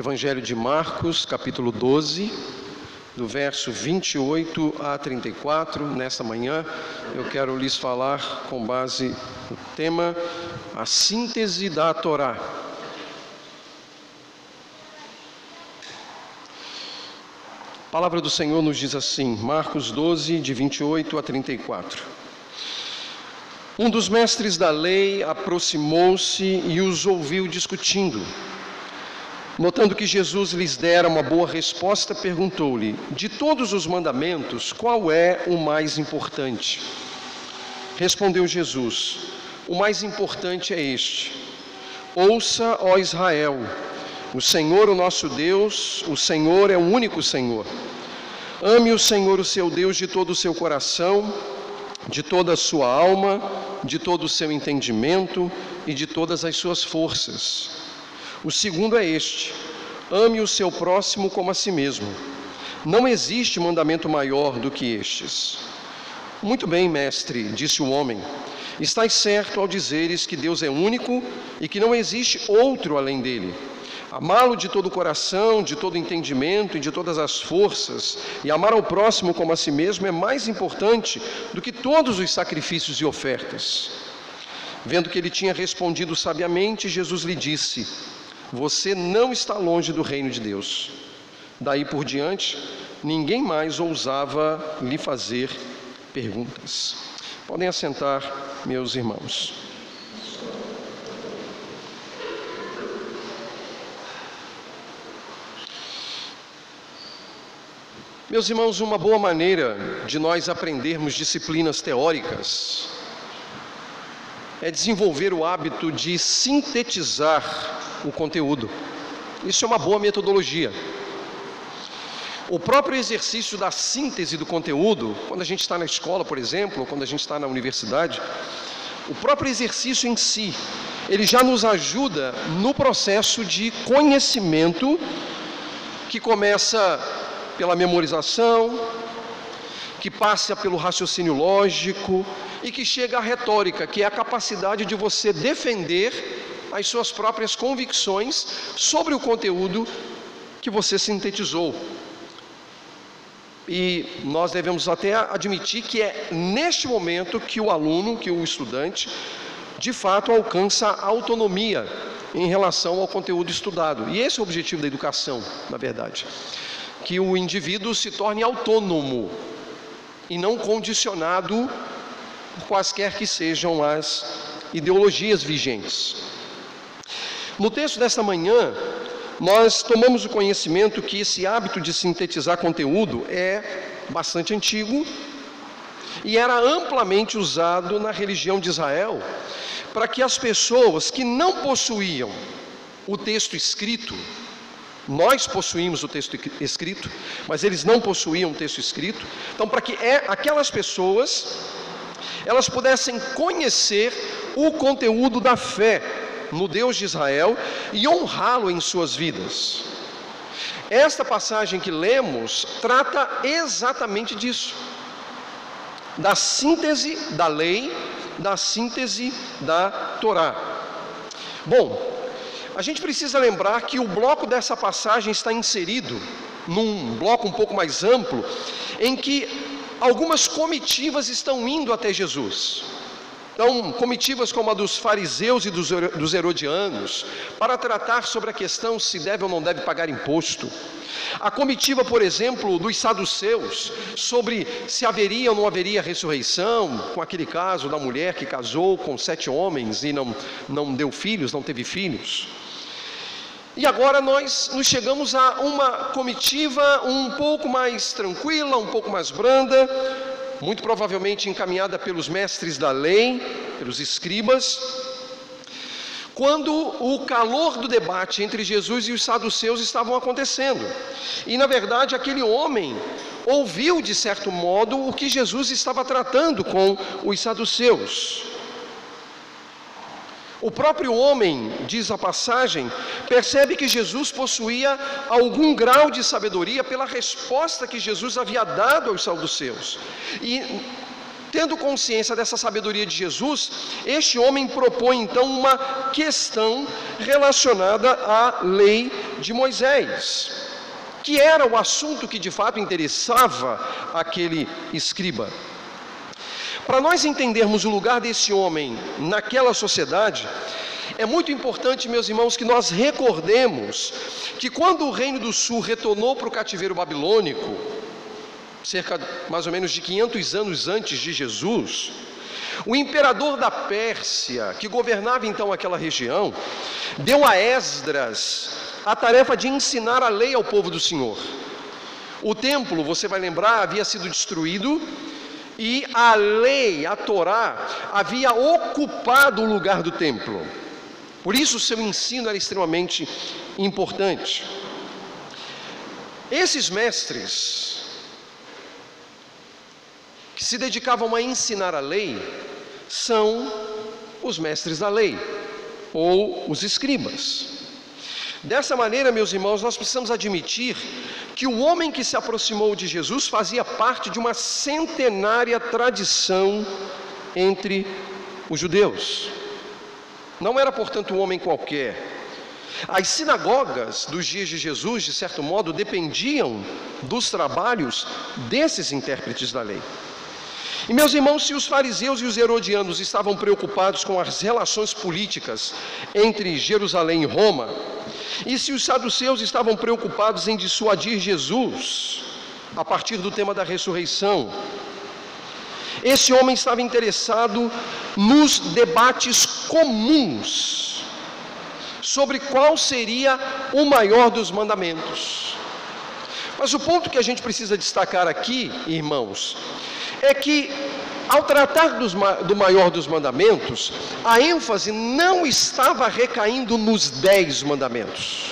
Evangelho de Marcos, capítulo 12, do verso 28 a 34. Nessa manhã eu quero lhes falar com base no tema a síntese da Torá. A palavra do Senhor nos diz assim, Marcos 12, de 28 a 34. Um dos mestres da lei aproximou-se e os ouviu discutindo. Notando que Jesus lhes dera uma boa resposta, perguntou-lhe: De todos os mandamentos, qual é o mais importante? Respondeu Jesus: O mais importante é este: Ouça, ó Israel, o Senhor, o nosso Deus, o Senhor é o único Senhor. Ame o Senhor, o seu Deus, de todo o seu coração, de toda a sua alma, de todo o seu entendimento e de todas as suas forças. O segundo é este: ame o seu próximo como a si mesmo. Não existe mandamento maior do que estes. Muito bem, mestre, disse o homem. Estás certo ao dizeres que Deus é único e que não existe outro além dele. Amá-lo de todo o coração, de todo o entendimento e de todas as forças, e amar ao próximo como a si mesmo é mais importante do que todos os sacrifícios e ofertas. Vendo que ele tinha respondido sabiamente, Jesus lhe disse: você não está longe do reino de Deus. Daí por diante, ninguém mais ousava lhe fazer perguntas. Podem assentar, meus irmãos. Meus irmãos, uma boa maneira de nós aprendermos disciplinas teóricas é desenvolver o hábito de sintetizar o conteúdo. Isso é uma boa metodologia. O próprio exercício da síntese do conteúdo, quando a gente está na escola, por exemplo, ou quando a gente está na universidade, o próprio exercício em si, ele já nos ajuda no processo de conhecimento que começa pela memorização, que passa pelo raciocínio lógico e que chega à retórica, que é a capacidade de você defender as suas próprias convicções sobre o conteúdo que você sintetizou. E nós devemos até admitir que é neste momento que o aluno, que o estudante, de fato alcança a autonomia em relação ao conteúdo estudado. E esse é o objetivo da educação, na verdade. Que o indivíduo se torne autônomo e não condicionado por quaisquer que sejam as ideologias vigentes. No texto desta manhã, nós tomamos o conhecimento que esse hábito de sintetizar conteúdo é bastante antigo e era amplamente usado na religião de Israel para que as pessoas que não possuíam o texto escrito, nós possuímos o texto escrito, mas eles não possuíam o texto escrito, então para que é, aquelas pessoas elas pudessem conhecer o conteúdo da fé no Deus de Israel e honrá-lo em suas vidas. Esta passagem que lemos trata exatamente disso, da síntese da lei, da síntese da Torá. Bom, a gente precisa lembrar que o bloco dessa passagem está inserido num bloco um pouco mais amplo, em que algumas comitivas estão indo até Jesus. Então, comitivas como a dos fariseus e dos herodianos, para tratar sobre a questão se deve ou não deve pagar imposto. A comitiva, por exemplo, dos saduceus, sobre se haveria ou não haveria ressurreição, com aquele caso da mulher que casou com sete homens e não, não deu filhos, não teve filhos. E agora nós nos chegamos a uma comitiva um pouco mais tranquila, um pouco mais branda, muito provavelmente encaminhada pelos mestres da lei, pelos escribas, quando o calor do debate entre Jesus e os saduceus estavam acontecendo. E na verdade, aquele homem ouviu de certo modo o que Jesus estava tratando com os saduceus. O próprio homem, diz a passagem, percebe que Jesus possuía algum grau de sabedoria pela resposta que Jesus havia dado aos saduceus. E Tendo consciência dessa sabedoria de Jesus, este homem propõe então uma questão relacionada à lei de Moisés, que era o assunto que de fato interessava aquele escriba. Para nós entendermos o lugar desse homem naquela sociedade, é muito importante, meus irmãos, que nós recordemos que quando o Reino do Sul retornou para o cativeiro babilônico, cerca mais ou menos de 500 anos antes de Jesus, o imperador da Pérsia, que governava então aquela região, deu a Esdras a tarefa de ensinar a lei ao povo do Senhor. O templo, você vai lembrar, havia sido destruído e a lei, a Torá, havia ocupado o lugar do templo. Por isso, o seu ensino era extremamente importante. Esses mestres, que se dedicavam a ensinar a lei são os mestres da lei ou os escribas. Dessa maneira, meus irmãos, nós precisamos admitir que o homem que se aproximou de Jesus fazia parte de uma centenária tradição entre os judeus. Não era, portanto, um homem qualquer. As sinagogas dos dias de Jesus, de certo modo, dependiam dos trabalhos desses intérpretes da lei. E meus irmãos, se os fariseus e os herodianos estavam preocupados com as relações políticas entre Jerusalém e Roma, e se os saduceus estavam preocupados em dissuadir Jesus a partir do tema da ressurreição, esse homem estava interessado nos debates comuns sobre qual seria o maior dos mandamentos. Mas o ponto que a gente precisa destacar aqui, irmãos, é que, ao tratar dos, do maior dos mandamentos, a ênfase não estava recaindo nos dez mandamentos.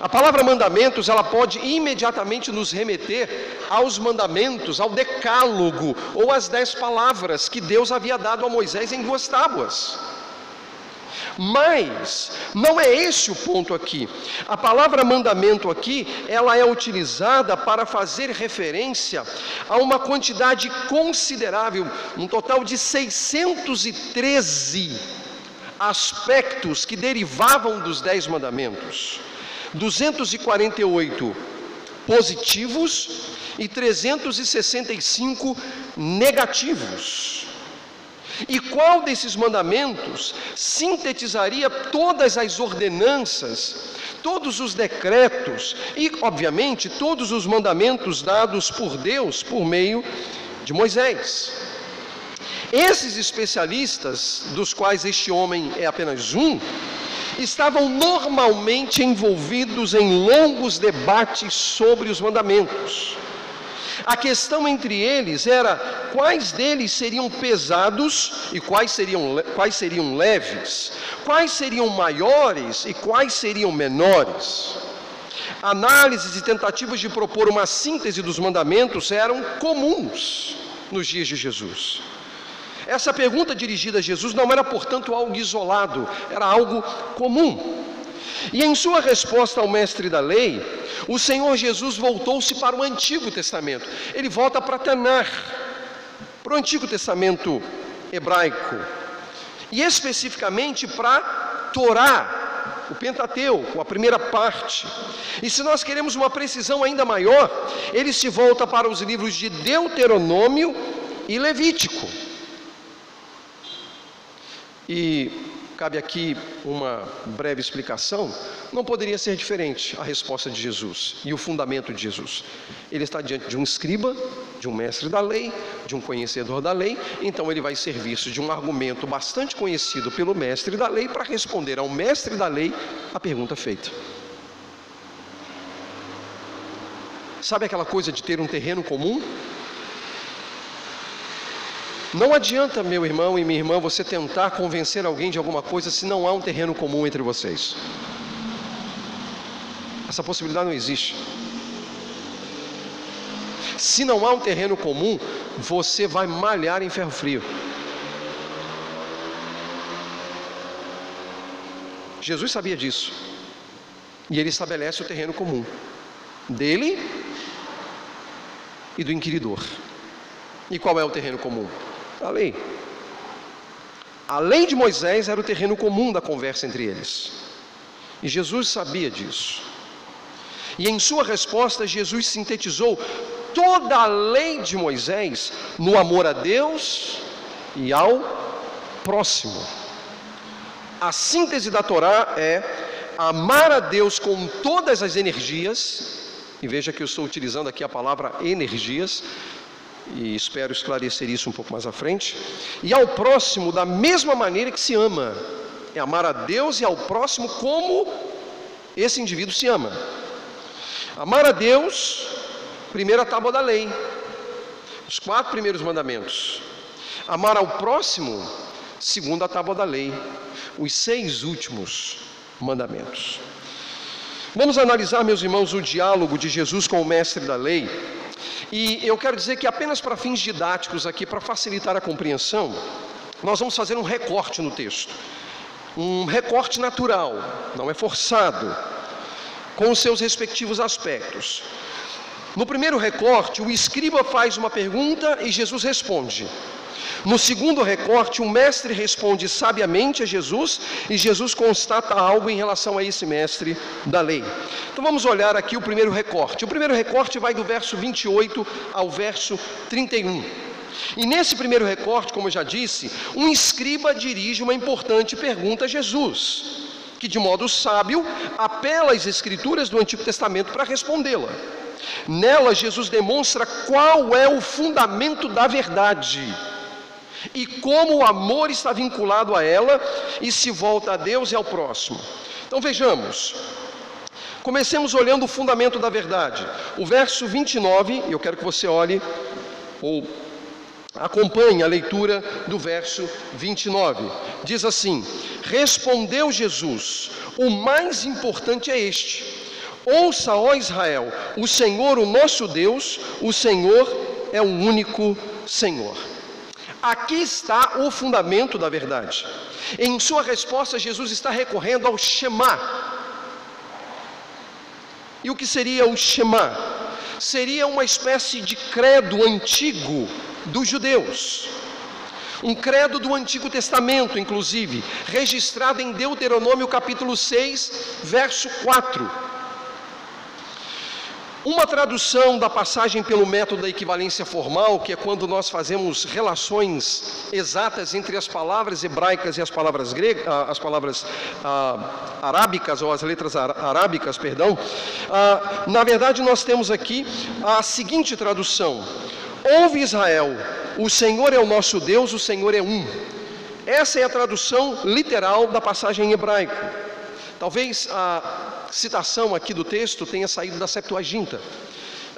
A palavra mandamentos, ela pode imediatamente nos remeter aos mandamentos, ao decálogo, ou às dez palavras que Deus havia dado a Moisés em duas tábuas. Mas não é esse o ponto aqui. A palavra mandamento aqui, ela é utilizada para fazer referência a uma quantidade considerável, um total de 613 aspectos que derivavam dos dez mandamentos. 248 positivos e 365 negativos. E qual desses mandamentos sintetizaria todas as ordenanças, todos os decretos e, obviamente, todos os mandamentos dados por Deus por meio de Moisés? Esses especialistas, dos quais este homem é apenas um, estavam normalmente envolvidos em longos debates sobre os mandamentos. A questão entre eles era quais deles seriam pesados e quais seriam, quais seriam leves, quais seriam maiores e quais seriam menores. Análises e tentativas de propor uma síntese dos mandamentos eram comuns nos dias de Jesus. Essa pergunta dirigida a Jesus não era, portanto, algo isolado, era algo comum. E em sua resposta ao mestre da lei, o Senhor Jesus voltou-se para o Antigo Testamento. Ele volta para Tanar, para o Antigo Testamento hebraico. E especificamente para Torá, o Pentateuco, a primeira parte. E se nós queremos uma precisão ainda maior, ele se volta para os livros de Deuteronômio e Levítico. E cabe aqui uma breve explicação, não poderia ser diferente a resposta de Jesus e o fundamento de Jesus. Ele está diante de um escriba, de um mestre da lei, de um conhecedor da lei, então ele vai servir-se de um argumento bastante conhecido pelo mestre da lei para responder ao mestre da lei a pergunta feita. Sabe aquela coisa de ter um terreno comum? Não adianta, meu irmão e minha irmã, você tentar convencer alguém de alguma coisa se não há um terreno comum entre vocês. Essa possibilidade não existe. Se não há um terreno comum, você vai malhar em ferro frio. Jesus sabia disso. E ele estabelece o terreno comum dele e do inquiridor. E qual é o terreno comum? A lei. A lei de Moisés era o terreno comum da conversa entre eles. E Jesus sabia disso. E em sua resposta, Jesus sintetizou toda a lei de Moisés no amor a Deus e ao próximo. A síntese da Torá é amar a Deus com todas as energias, e veja que eu estou utilizando aqui a palavra energias, e espero esclarecer isso um pouco mais à frente, e ao próximo da mesma maneira que se ama, é amar a Deus e ao próximo como esse indivíduo se ama. Amar a Deus, primeira tábua da lei, os quatro primeiros mandamentos. Amar ao próximo, segunda tábua da lei, os seis últimos mandamentos. Vamos analisar, meus irmãos, o diálogo de Jesus com o mestre da lei. E eu quero dizer que apenas para fins didáticos aqui, para facilitar a compreensão, nós vamos fazer um recorte no texto. Um recorte natural, não é forçado, com os seus respectivos aspectos. No primeiro recorte, o escriba faz uma pergunta e Jesus responde. No segundo recorte, o mestre responde sabiamente a Jesus e Jesus constata algo em relação a esse mestre da lei. Então vamos olhar aqui o primeiro recorte. O primeiro recorte vai do verso 28 ao verso 31. E nesse primeiro recorte, como eu já disse, um escriba dirige uma importante pergunta a Jesus, que de modo sábio apela às escrituras do Antigo Testamento para respondê-la. Nela, Jesus demonstra qual é o fundamento da verdade e como o amor está vinculado a ela e se volta a Deus e ao próximo. Então vejamos. Comecemos olhando o fundamento da verdade. O verso 29, eu quero que você olhe ou acompanhe a leitura do verso 29. Diz assim: Respondeu Jesus: O mais importante é este. Ouça, ó Israel, o Senhor, o nosso Deus, o Senhor é o único Senhor. Aqui está o fundamento da verdade. Em sua resposta, Jesus está recorrendo ao Shema. E o que seria o Shema? Seria uma espécie de credo antigo dos judeus. Um credo do Antigo Testamento, inclusive, registrado em Deuteronômio capítulo 6, verso 4 uma tradução da passagem pelo método da equivalência formal, que é quando nós fazemos relações exatas entre as palavras hebraicas e as palavras gregas, ah, as palavras ah, arábicas ou as letras arábicas, perdão. Ah, na verdade, nós temos aqui a seguinte tradução: Ouve Israel, o Senhor é o nosso Deus, o Senhor é um. Essa é a tradução literal da passagem em hebraico. Talvez a citação aqui do texto tenha saído da Septuaginta.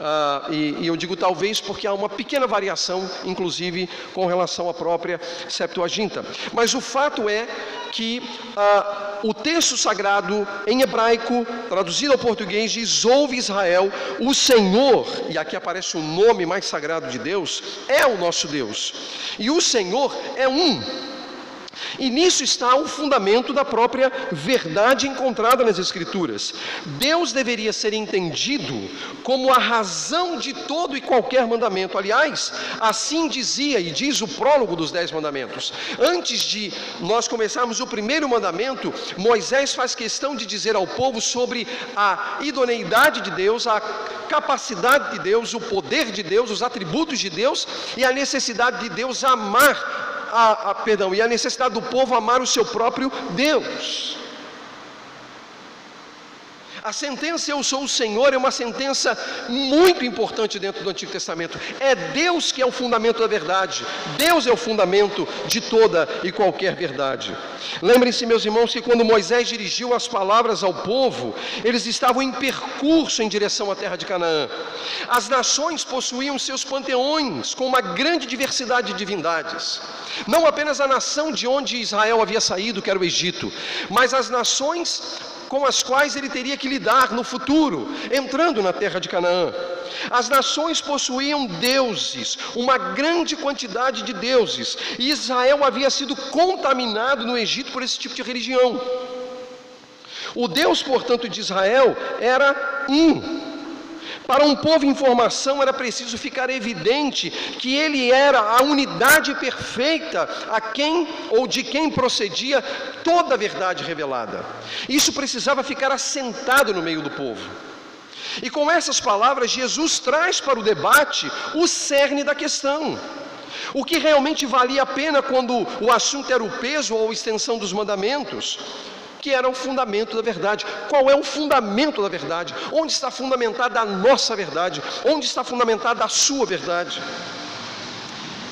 Uh, e, e, eu digo talvez porque há uma pequena variação, inclusive com relação à própria Septuaginta. Mas o fato é que uh, o texto sagrado em hebraico, traduzido ao português, diz: Ouve Israel, o Senhor, e aqui aparece o nome mais sagrado de Deus, é o nosso Deus. E o Senhor é um. E nisso está o fundamento da própria verdade encontrada nas Escrituras. Deus deveria ser entendido como a razão de todo e qualquer mandamento. Aliás, assim dizia e diz o prólogo dos Dez Mandamentos. Antes de nós começarmos o primeiro mandamento, Moisés faz questão de dizer ao povo sobre a idoneidade de Deus, a capacidade de Deus, o poder de Deus, os atributos de Deus e a necessidade de Deus amar a, a, perdão, e a necessidade do povo amar o seu próprio Deus. A sentença Eu sou o Senhor é uma sentença muito importante dentro do Antigo Testamento. É Deus que é o fundamento da verdade. Deus é o fundamento de toda e qualquer verdade. Lembrem-se, meus irmãos, que quando Moisés dirigiu as palavras ao povo, eles estavam em percurso em direção à terra de Canaã. As nações possuíam seus panteões com uma grande diversidade de divindades. Não apenas a nação de onde Israel havia saído, que era o Egito, mas as nações com as quais ele teria que lidar no futuro, entrando na terra de Canaã. As nações possuíam deuses, uma grande quantidade de deuses, e Israel havia sido contaminado no Egito por esse tipo de religião. O Deus, portanto, de Israel era um. Para um povo em formação era preciso ficar evidente que ele era a unidade perfeita a quem ou de quem procedia toda a verdade revelada. Isso precisava ficar assentado no meio do povo. E com essas palavras, Jesus traz para o debate o cerne da questão. O que realmente valia a pena quando o assunto era o peso ou a extensão dos mandamentos, que era o fundamento da verdade. Qual é o fundamento da verdade? Onde está fundamentada a nossa verdade? Onde está fundamentada a sua verdade?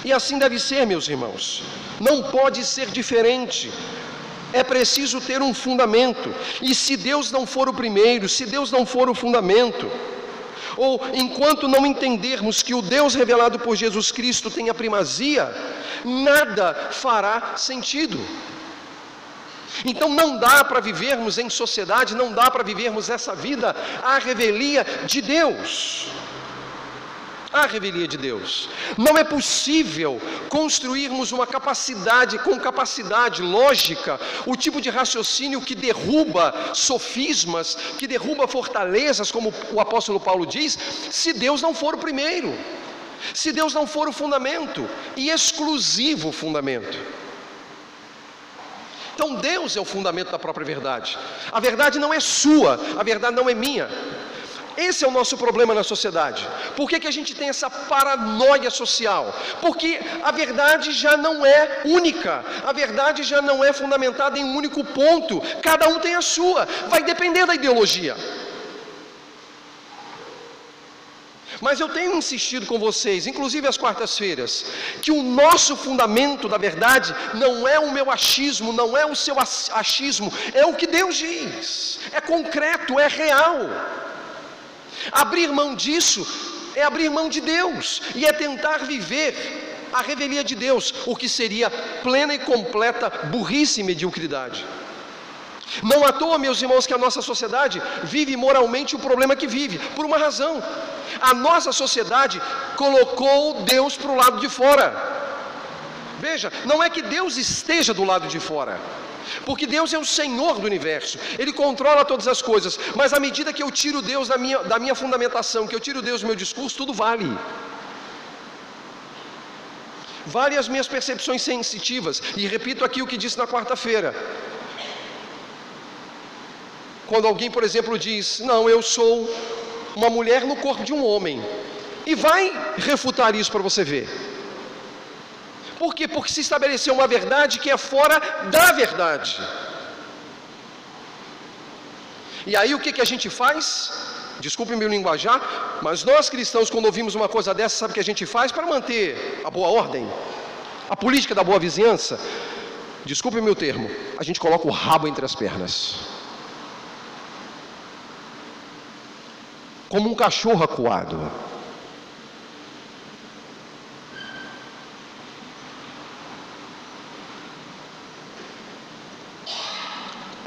E assim deve ser, meus irmãos. Não pode ser diferente. É preciso ter um fundamento. E se Deus não for o primeiro, se Deus não for o fundamento, ou enquanto não entendermos que o Deus revelado por Jesus Cristo tem a primazia, nada fará sentido. Então não dá para vivermos em sociedade, não dá para vivermos essa vida à revelia de Deus a revelia de Deus. Não é possível construirmos uma capacidade, com capacidade lógica, o tipo de raciocínio que derruba sofismas, que derruba fortalezas, como o apóstolo Paulo diz, se Deus não for o primeiro, se Deus não for o fundamento, e exclusivo fundamento. Então Deus é o fundamento da própria verdade. A verdade não é sua, a verdade não é minha. Esse é o nosso problema na sociedade. Por que, que a gente tem essa paranoia social? Porque a verdade já não é única, a verdade já não é fundamentada em um único ponto, cada um tem a sua, vai depender da ideologia. Mas eu tenho insistido com vocês, inclusive às quartas-feiras, que o nosso fundamento da verdade não é o meu achismo, não é o seu achismo, é o que Deus diz, é concreto, é real. Abrir mão disso é abrir mão de Deus e é tentar viver a revelia de Deus, o que seria plena e completa burrice e mediocridade. Não à toa, meus irmãos, que a nossa sociedade vive moralmente o problema que vive, por uma razão. A nossa sociedade colocou Deus para o lado de fora. Veja, não é que Deus esteja do lado de fora, porque Deus é o Senhor do universo, Ele controla todas as coisas, mas à medida que eu tiro Deus da minha, da minha fundamentação, que eu tiro Deus do meu discurso, tudo vale. Vale as minhas percepções sensitivas, e repito aqui o que disse na quarta-feira. Quando alguém, por exemplo, diz: Não, eu sou uma mulher no corpo de um homem, e vai refutar isso para você ver. Por quê? Porque se estabeleceu uma verdade que é fora da verdade. E aí o que, que a gente faz? Desculpe meu linguajar, mas nós cristãos, quando ouvimos uma coisa dessa, sabe o que a gente faz para manter a boa ordem? A política da boa vizinhança? Desculpe meu termo, a gente coloca o rabo entre as pernas. Como um cachorro acuado.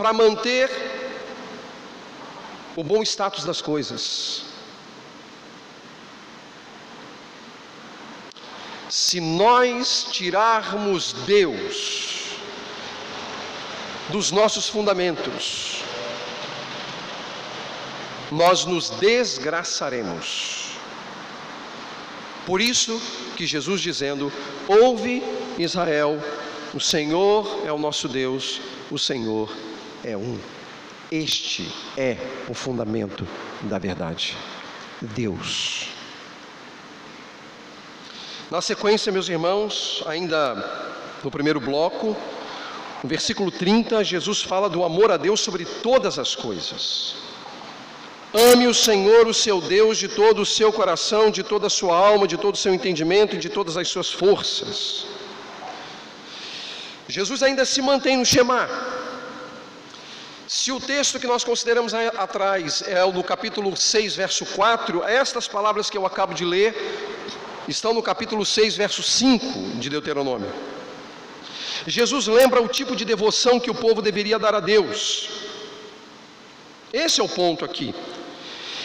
para manter o bom status das coisas. Se nós tirarmos Deus dos nossos fundamentos, nós nos desgraçaremos. Por isso que Jesus dizendo: Ouve Israel, o Senhor é o nosso Deus, o Senhor é um. Este é o fundamento da verdade. Deus. Na sequência, meus irmãos, ainda no primeiro bloco, no versículo 30, Jesus fala do amor a Deus sobre todas as coisas. Ame o Senhor, o seu Deus, de todo o seu coração, de toda a sua alma, de todo o seu entendimento e de todas as suas forças. Jesus ainda se mantém no Shema. Se o texto que nós consideramos atrás é o no capítulo 6, verso 4, estas palavras que eu acabo de ler estão no capítulo 6, verso 5 de Deuteronômio. Jesus lembra o tipo de devoção que o povo deveria dar a Deus. Esse é o ponto aqui.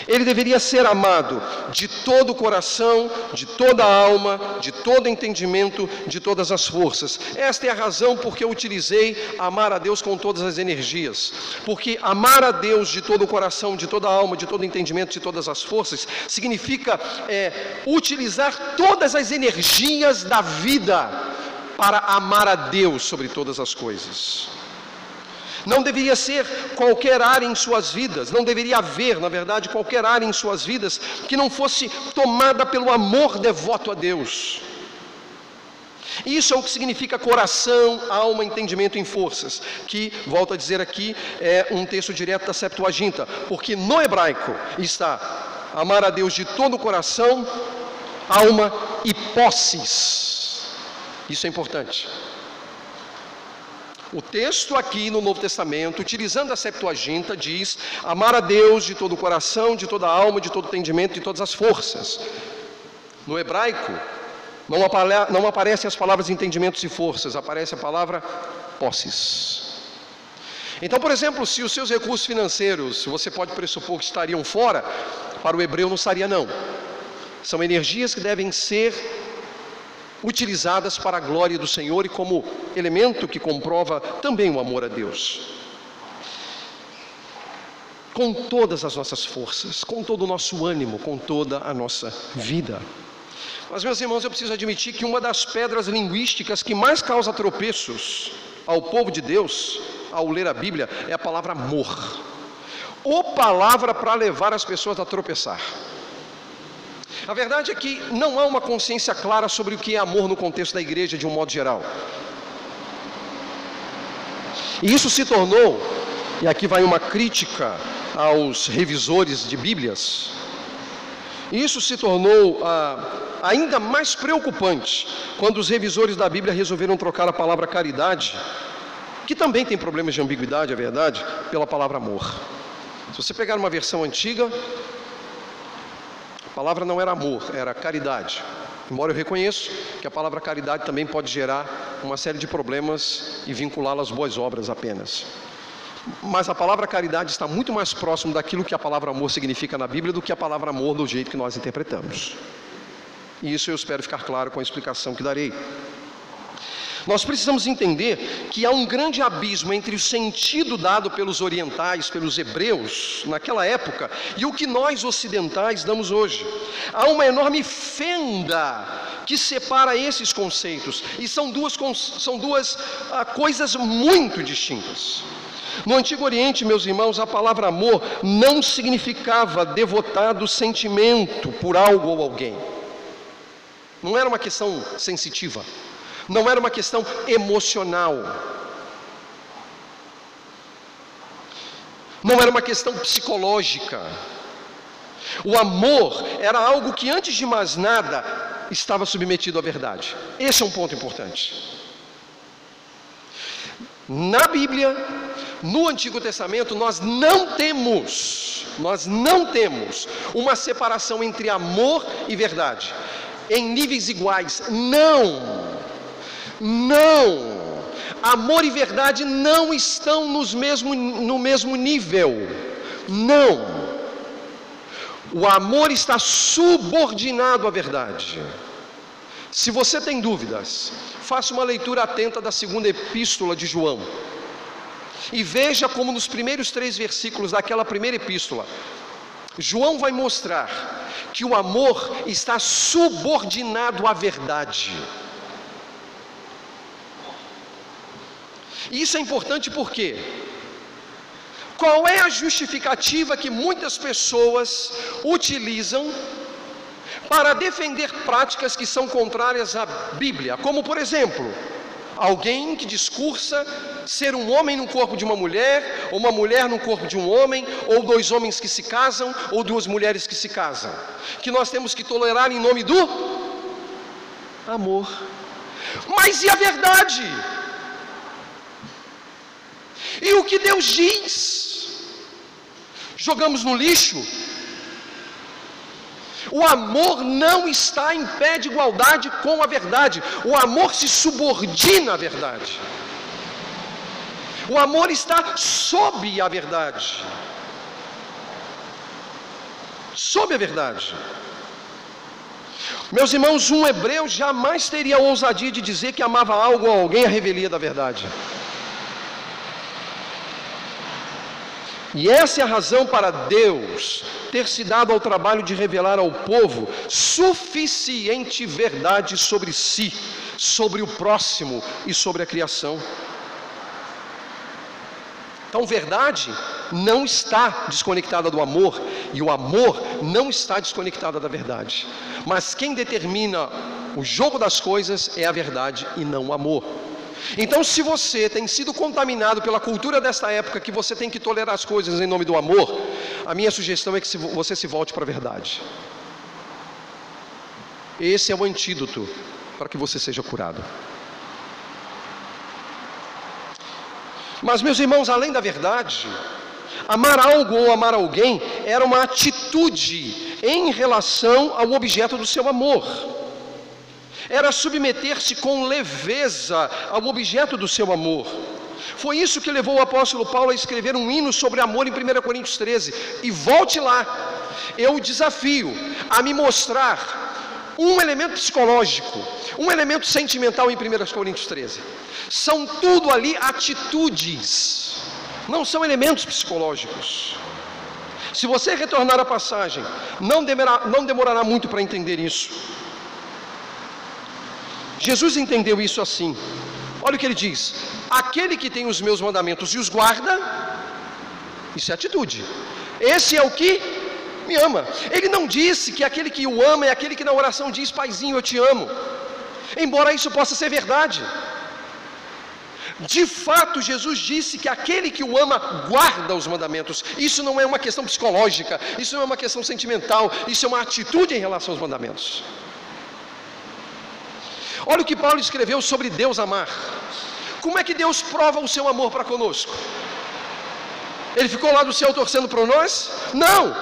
Ele deveria ser amado de todo o coração, de toda a alma, de todo entendimento, de todas as forças. Esta é a razão porque eu utilizei amar a Deus com todas as energias. Porque amar a Deus de todo o coração, de toda a alma, de todo entendimento, de todas as forças, significa é, utilizar todas as energias da vida para amar a Deus sobre todas as coisas. Não deveria ser qualquer área em suas vidas, não deveria haver, na verdade, qualquer área em suas vidas que não fosse tomada pelo amor devoto a Deus. Isso é o que significa coração, alma, entendimento em forças, que, volto a dizer aqui, é um texto direto da Septuaginta, porque no hebraico está amar a Deus de todo o coração, alma e posses. Isso é importante. O texto aqui no Novo Testamento, utilizando a Septuaginta, diz: amar a Deus de todo o coração, de toda a alma, de todo o entendimento, de todas as forças. No hebraico, não, apare não aparecem as palavras entendimentos e forças, aparece a palavra posses. Então, por exemplo, se os seus recursos financeiros, você pode pressupor que estariam fora, para o hebreu não estaria não. São energias que devem ser utilizadas para a glória do Senhor e como elemento que comprova também o amor a Deus. Com todas as nossas forças, com todo o nosso ânimo, com toda a nossa vida. Mas, meus irmãos, eu preciso admitir que uma das pedras linguísticas que mais causa tropeços ao povo de Deus, ao ler a Bíblia, é a palavra amor. Ou palavra para levar as pessoas a tropeçar. A verdade é que não há uma consciência clara sobre o que é amor no contexto da igreja de um modo geral. E isso se tornou, e aqui vai uma crítica aos revisores de Bíblias, isso se tornou ah, ainda mais preocupante quando os revisores da Bíblia resolveram trocar a palavra caridade, que também tem problemas de ambiguidade, é verdade, pela palavra amor. Se você pegar uma versão antiga, palavra não era amor, era caridade. Embora eu reconheço que a palavra caridade também pode gerar uma série de problemas e vinculá-la às boas obras apenas. Mas a palavra caridade está muito mais próximo daquilo que a palavra amor significa na Bíblia do que a palavra amor do jeito que nós interpretamos. E isso eu espero ficar claro com a explicação que darei. Nós precisamos entender que há um grande abismo entre o sentido dado pelos orientais, pelos hebreus, naquela época, e o que nós ocidentais damos hoje. Há uma enorme fenda que separa esses conceitos, e são duas, são duas ah, coisas muito distintas. No Antigo Oriente, meus irmãos, a palavra amor não significava devotado sentimento por algo ou alguém. Não era uma questão sensitiva não era uma questão emocional, não era uma questão psicológica. O amor era algo que, antes de mais nada, estava submetido à verdade. Esse é um ponto importante. Na Bíblia, no Antigo Testamento, nós não temos, nós não temos uma separação entre amor e verdade, em níveis iguais. Não! Não! Amor e verdade não estão nos mesmo, no mesmo nível. Não! O amor está subordinado à verdade. Se você tem dúvidas, faça uma leitura atenta da segunda epístola de João. E veja como nos primeiros três versículos daquela primeira epístola, João vai mostrar que o amor está subordinado à verdade. E isso é importante porque qual é a justificativa que muitas pessoas utilizam para defender práticas que são contrárias à Bíblia? Como, por exemplo, alguém que discursa ser um homem no corpo de uma mulher, ou uma mulher no corpo de um homem, ou dois homens que se casam, ou duas mulheres que se casam, que nós temos que tolerar em nome do amor. Mas e a verdade? E o que Deus diz? Jogamos no lixo? O amor não está em pé de igualdade com a verdade. O amor se subordina à verdade. O amor está sob a verdade. sob a verdade. Meus irmãos, um hebreu jamais teria a ousadia de dizer que amava algo ou alguém a revelia da verdade. E essa é a razão para Deus ter se dado ao trabalho de revelar ao povo suficiente verdade sobre si, sobre o próximo e sobre a criação. Então, verdade não está desconectada do amor, e o amor não está desconectado da verdade. Mas quem determina o jogo das coisas é a verdade e não o amor. Então, se você tem sido contaminado pela cultura desta época, que você tem que tolerar as coisas em nome do amor, a minha sugestão é que você se volte para a verdade. Esse é o antídoto para que você seja curado. Mas, meus irmãos, além da verdade, amar algo ou amar alguém era uma atitude em relação ao objeto do seu amor. Era submeter-se com leveza ao objeto do seu amor. Foi isso que levou o apóstolo Paulo a escrever um hino sobre amor em 1 Coríntios 13. E volte lá, eu desafio a me mostrar um elemento psicológico, um elemento sentimental em 1 Coríntios 13. São tudo ali atitudes, não são elementos psicológicos. Se você retornar à passagem, não demorará, não demorará muito para entender isso. Jesus entendeu isso assim. Olha o que ele diz: aquele que tem os meus mandamentos e os guarda, isso é atitude. Esse é o que me ama. Ele não disse que aquele que o ama é aquele que na oração diz: Paizinho, eu te amo. Embora isso possa ser verdade. De fato, Jesus disse que aquele que o ama guarda os mandamentos. Isso não é uma questão psicológica, isso não é uma questão sentimental, isso é uma atitude em relação aos mandamentos. Olha o que Paulo escreveu sobre Deus amar. Como é que Deus prova o seu amor para conosco? Ele ficou lá do céu torcendo para nós? Não!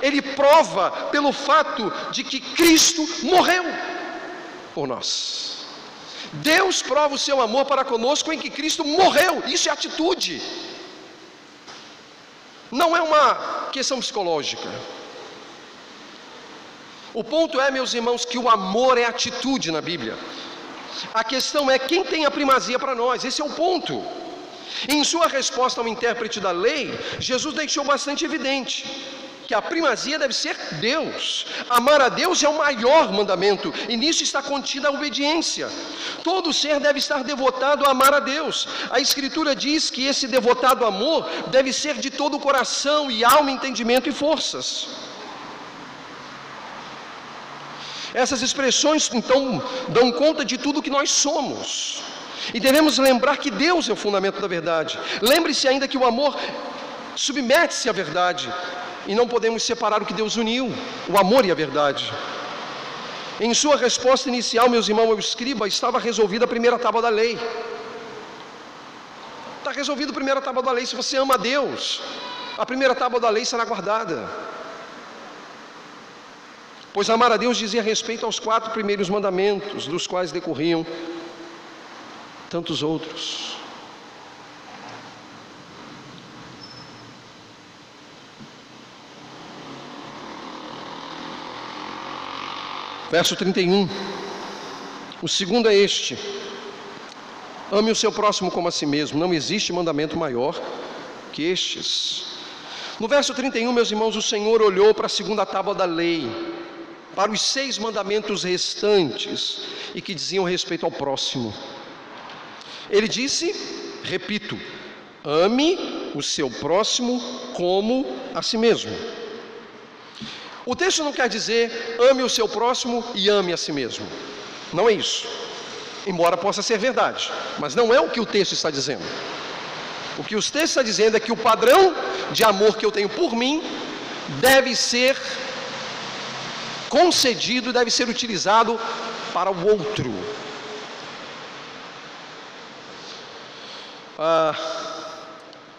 Ele prova pelo fato de que Cristo morreu por nós. Deus prova o seu amor para conosco em que Cristo morreu. Isso é atitude. Não é uma questão psicológica. O ponto é, meus irmãos, que o amor é atitude na Bíblia. A questão é quem tem a primazia para nós. Esse é o ponto. Em sua resposta ao intérprete da lei, Jesus deixou bastante evidente que a primazia deve ser Deus. Amar a Deus é o maior mandamento, e nisso está contida a obediência. Todo ser deve estar devotado a amar a Deus. A Escritura diz que esse devotado amor deve ser de todo o coração e alma, entendimento e forças. Essas expressões, então, dão conta de tudo que nós somos. E devemos lembrar que Deus é o fundamento da verdade. Lembre-se ainda que o amor submete-se à verdade e não podemos separar o que Deus uniu, o amor e a verdade. Em sua resposta inicial, meus irmãos, o escriba estava resolvida a primeira tábua da lei. Está resolvida a primeira tábua da lei. Se você ama a Deus, a primeira tábua da lei será guardada. Pois amar a Deus dizia respeito aos quatro primeiros mandamentos, dos quais decorriam tantos outros. Verso 31. O segundo é este: Ame o seu próximo como a si mesmo. Não existe mandamento maior que estes. No verso 31, meus irmãos, o Senhor olhou para a segunda tábua da lei, para os seis mandamentos restantes e que diziam respeito ao próximo. Ele disse, repito, ame o seu próximo como a si mesmo. O texto não quer dizer ame o seu próximo e ame a si mesmo. Não é isso. Embora possa ser verdade, mas não é o que o texto está dizendo. O que o texto está dizendo é que o padrão de amor que eu tenho por mim deve ser concedido, deve ser utilizado para o outro. Ah,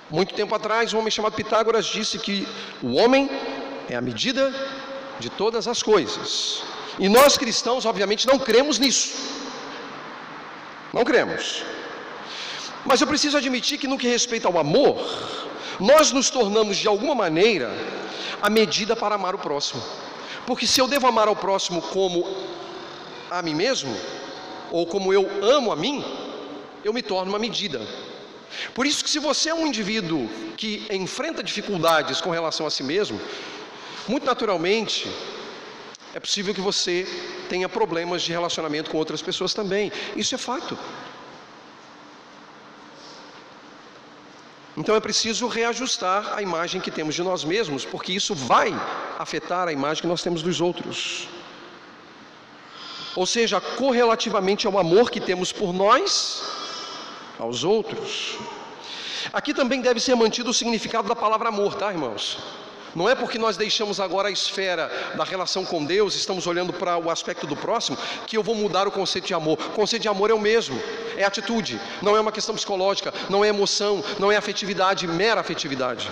muito tempo atrás, um homem chamado Pitágoras disse que o homem é a medida de todas as coisas. E nós cristãos, obviamente, não cremos nisso. Não cremos. Mas eu preciso admitir que, no que respeita ao amor, nós nos tornamos de alguma maneira a medida para amar o próximo. Porque se eu devo amar ao próximo como a mim mesmo, ou como eu amo a mim, eu me torno uma medida. Por isso que se você é um indivíduo que enfrenta dificuldades com relação a si mesmo, muito naturalmente é possível que você tenha problemas de relacionamento com outras pessoas também. Isso é fato. Então é preciso reajustar a imagem que temos de nós mesmos, porque isso vai afetar a imagem que nós temos dos outros. Ou seja, correlativamente ao amor que temos por nós, aos outros. Aqui também deve ser mantido o significado da palavra amor, tá, irmãos? Não é porque nós deixamos agora a esfera da relação com Deus, estamos olhando para o aspecto do próximo, que eu vou mudar o conceito de amor. O conceito de amor é o mesmo, é atitude, não é uma questão psicológica, não é emoção, não é afetividade, mera afetividade.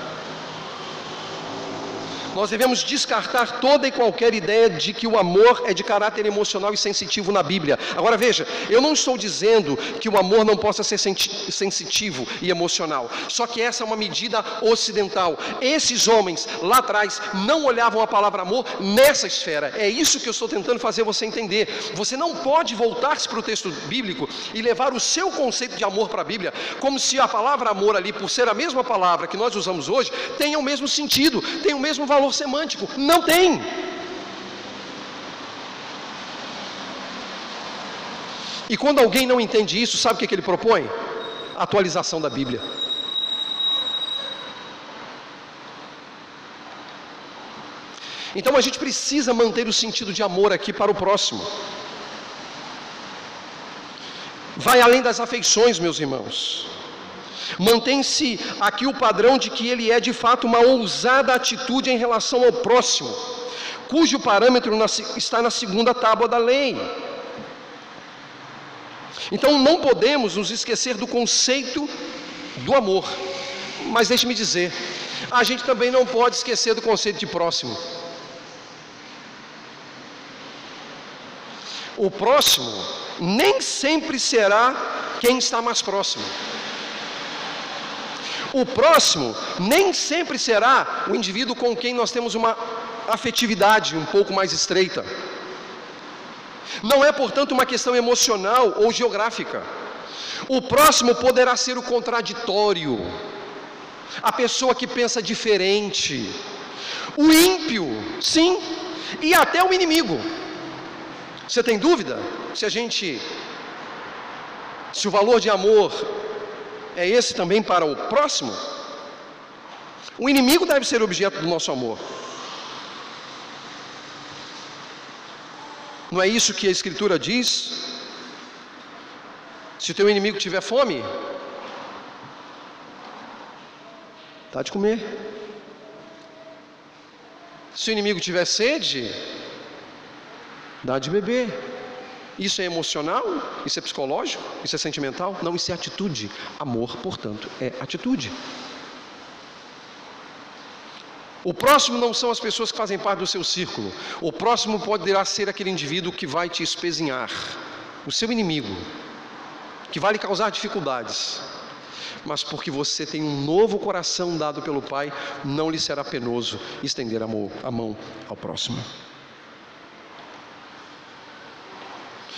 Nós devemos descartar toda e qualquer ideia de que o amor é de caráter emocional e sensitivo na Bíblia. Agora veja, eu não estou dizendo que o amor não possa ser sensitivo e emocional. Só que essa é uma medida ocidental. Esses homens lá atrás não olhavam a palavra amor nessa esfera. É isso que eu estou tentando fazer você entender. Você não pode voltar-se para o texto bíblico e levar o seu conceito de amor para a Bíblia, como se a palavra amor ali, por ser a mesma palavra que nós usamos hoje, tenha o mesmo sentido, tenha o mesmo valor valor semântico. Não tem. E quando alguém não entende isso, sabe o que, que ele propõe? Atualização da Bíblia. Então a gente precisa manter o sentido de amor aqui para o próximo. Vai além das afeições, meus irmãos. Mantém-se aqui o padrão de que ele é de fato uma ousada atitude em relação ao próximo, cujo parâmetro está na segunda tábua da lei. Então não podemos nos esquecer do conceito do amor. Mas deixe-me dizer, a gente também não pode esquecer do conceito de próximo. O próximo nem sempre será quem está mais próximo. O próximo nem sempre será o indivíduo com quem nós temos uma afetividade um pouco mais estreita. Não é, portanto, uma questão emocional ou geográfica. O próximo poderá ser o contraditório, a pessoa que pensa diferente, o ímpio, sim, e até o inimigo. Você tem dúvida se a gente, se o valor de amor é esse também para o próximo? O inimigo deve ser objeto do nosso amor. Não é isso que a Escritura diz? Se o teu inimigo tiver fome, dá de comer. Se o inimigo tiver sede, dá de beber. Isso é emocional? Isso é psicológico? Isso é sentimental? Não, isso é atitude. Amor, portanto, é atitude. O próximo não são as pessoas que fazem parte do seu círculo. O próximo poderá ser aquele indivíduo que vai te espezinhar, o seu inimigo, que vai lhe causar dificuldades. Mas porque você tem um novo coração dado pelo Pai, não lhe será penoso estender a mão ao próximo.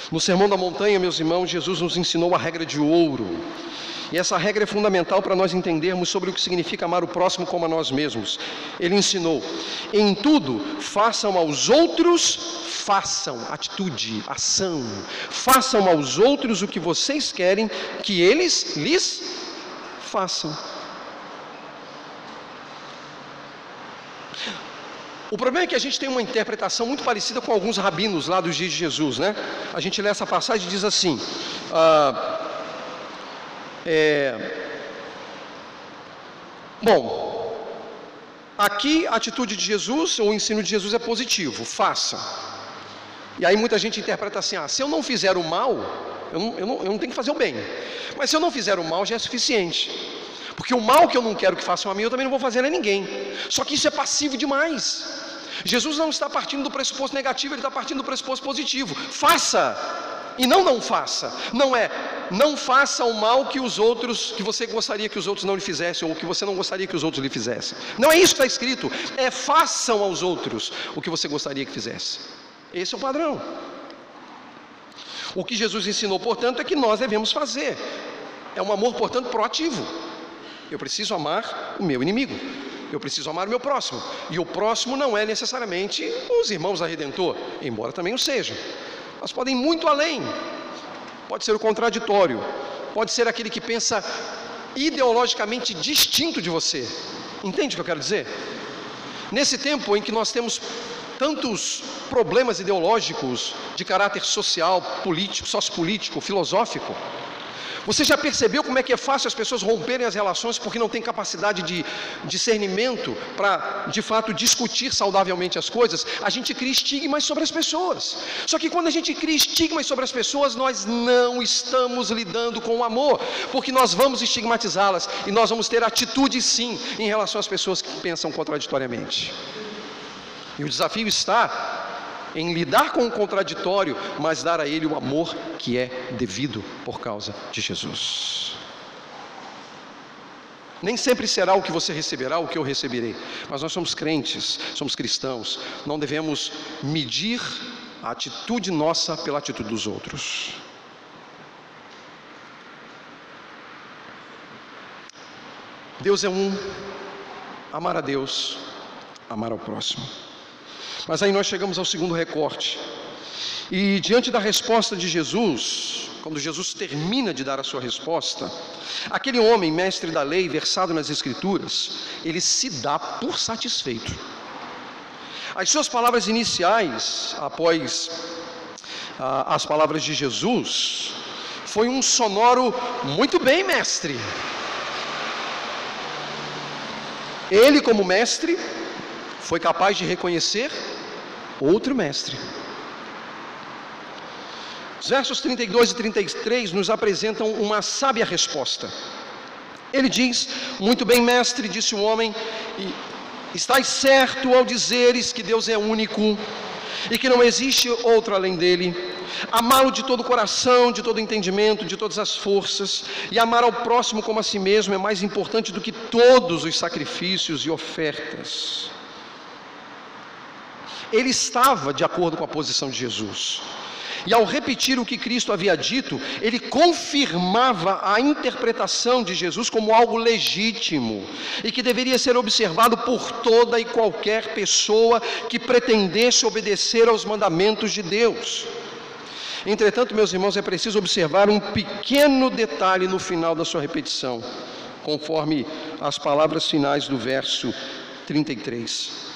No Sermão da Montanha, meus irmãos, Jesus nos ensinou a regra de ouro. E essa regra é fundamental para nós entendermos sobre o que significa amar o próximo como a nós mesmos. Ele ensinou: em tudo, façam aos outros, façam, atitude, ação, façam aos outros o que vocês querem que eles lhes façam. O problema é que a gente tem uma interpretação muito parecida com alguns rabinos lá dos dias de Jesus, né? A gente lê essa passagem e diz assim: ah, é, bom, aqui a atitude de Jesus, ou o ensino de Jesus é positivo, faça. E aí muita gente interpreta assim: ah, se eu não fizer o mal, eu não, eu não, eu não tenho que fazer o bem. Mas se eu não fizer o mal, já é suficiente. Porque o mal que eu não quero que façam a mim, eu também não vou fazer a ninguém. Só que isso é passivo demais. Jesus não está partindo do pressuposto negativo, ele está partindo do pressuposto positivo. Faça! E não não faça. Não é não faça o mal que os outros, que você gostaria que os outros não lhe fizessem, ou que você não gostaria que os outros lhe fizessem. Não é isso que está escrito. É façam aos outros o que você gostaria que fizesse. Esse é o padrão. O que Jesus ensinou, portanto, é que nós devemos fazer. É um amor, portanto, proativo. Eu preciso amar o meu inimigo. Eu preciso amar o meu próximo. E o próximo não é necessariamente os irmãos da Redentor, embora também o sejam. Mas podem ir muito além. Pode ser o contraditório. Pode ser aquele que pensa ideologicamente distinto de você. Entende o que eu quero dizer? Nesse tempo em que nós temos tantos problemas ideológicos de caráter social, político, sociopolítico, filosófico, você já percebeu como é que é fácil as pessoas romperem as relações porque não têm capacidade de discernimento para, de fato, discutir saudavelmente as coisas? A gente cria estigmas sobre as pessoas. Só que quando a gente cria estigmas sobre as pessoas, nós não estamos lidando com o amor, porque nós vamos estigmatizá-las e nós vamos ter atitude sim em relação às pessoas que pensam contraditoriamente. E o desafio está em lidar com o contraditório, mas dar a ele o amor que é devido por causa de Jesus. Nem sempre será o que você receberá, o que eu receberei, mas nós somos crentes, somos cristãos, não devemos medir a atitude nossa pela atitude dos outros. Deus é um, amar a Deus, amar ao próximo. Mas aí nós chegamos ao segundo recorte. E diante da resposta de Jesus, quando Jesus termina de dar a sua resposta, aquele homem, mestre da lei, versado nas Escrituras, ele se dá por satisfeito. As suas palavras iniciais, após ah, as palavras de Jesus, foi um sonoro, muito bem, mestre. Ele, como mestre, foi capaz de reconhecer outro mestre. Os versos 32 e 33 nos apresentam uma sábia resposta. Ele diz: Muito bem, mestre, disse o homem, estás certo ao dizeres que Deus é único e que não existe outro além dele. Amá-lo de todo o coração, de todo o entendimento, de todas as forças, e amar ao próximo como a si mesmo é mais importante do que todos os sacrifícios e ofertas. Ele estava de acordo com a posição de Jesus. E ao repetir o que Cristo havia dito, ele confirmava a interpretação de Jesus como algo legítimo e que deveria ser observado por toda e qualquer pessoa que pretendesse obedecer aos mandamentos de Deus. Entretanto, meus irmãos, é preciso observar um pequeno detalhe no final da sua repetição, conforme as palavras finais do verso 33.